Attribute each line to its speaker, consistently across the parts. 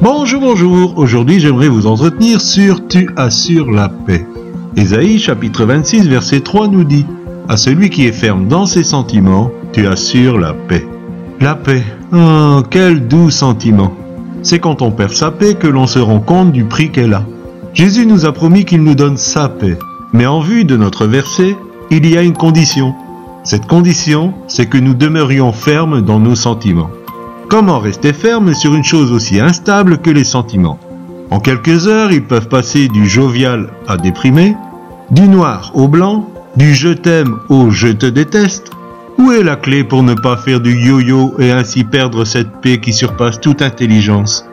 Speaker 1: Bonjour, bonjour. Aujourd'hui, j'aimerais vous entretenir sur Tu assures la paix. Ésaïe chapitre 26 verset 3 nous dit À celui qui est ferme dans ses sentiments, tu assures la paix. La paix. Oh, quel doux sentiment. C'est quand on perd sa paix que l'on se rend compte du prix qu'elle a. Jésus nous a promis qu'il nous donne sa paix. Mais en vue de notre verset, il y a une condition. Cette condition, c'est que nous demeurions fermes dans nos sentiments. Comment rester ferme sur une chose aussi instable que les sentiments? En quelques heures, ils peuvent passer du jovial à déprimé, du noir au blanc, du je t'aime au je te déteste. Où est la clé pour ne pas faire du yo-yo et ainsi perdre cette paix qui surpasse toute intelligence?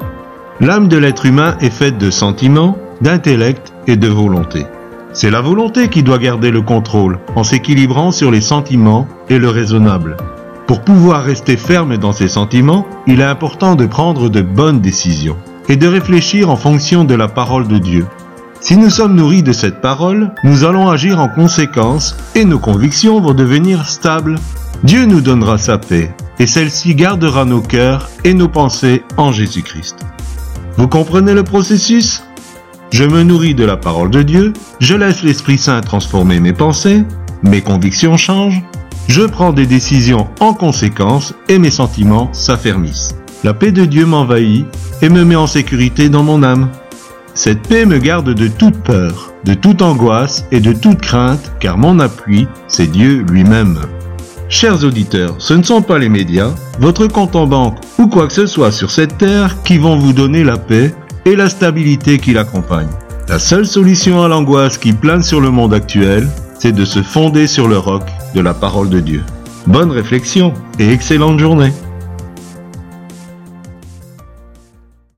Speaker 1: L'âme de l'être humain est faite de sentiments, d'intellect et de volonté. C'est la volonté qui doit garder le contrôle en s'équilibrant sur les sentiments et le raisonnable. Pour pouvoir rester ferme dans ses sentiments, il est important de prendre de bonnes décisions et de réfléchir en fonction de la parole de Dieu. Si nous sommes nourris de cette parole, nous allons agir en conséquence et nos convictions vont devenir stables. Dieu nous donnera sa paix et celle-ci gardera nos cœurs et nos pensées en Jésus-Christ. Vous comprenez le processus? Je me nourris de la parole de Dieu, je laisse l'Esprit Saint transformer mes pensées, mes convictions changent, je prends des décisions en conséquence et mes sentiments s'affermissent. La paix de Dieu m'envahit et me met en sécurité dans mon âme. Cette paix me garde de toute peur, de toute angoisse et de toute crainte, car mon appui, c'est Dieu lui-même. Chers auditeurs, ce ne sont pas les médias, votre compte en banque ou quoi que ce soit sur cette terre qui vont vous donner la paix et la stabilité qui l'accompagne. La seule solution à l'angoisse qui plane sur le monde actuel, c'est de se fonder sur le roc de la parole de Dieu. Bonne réflexion et excellente journée.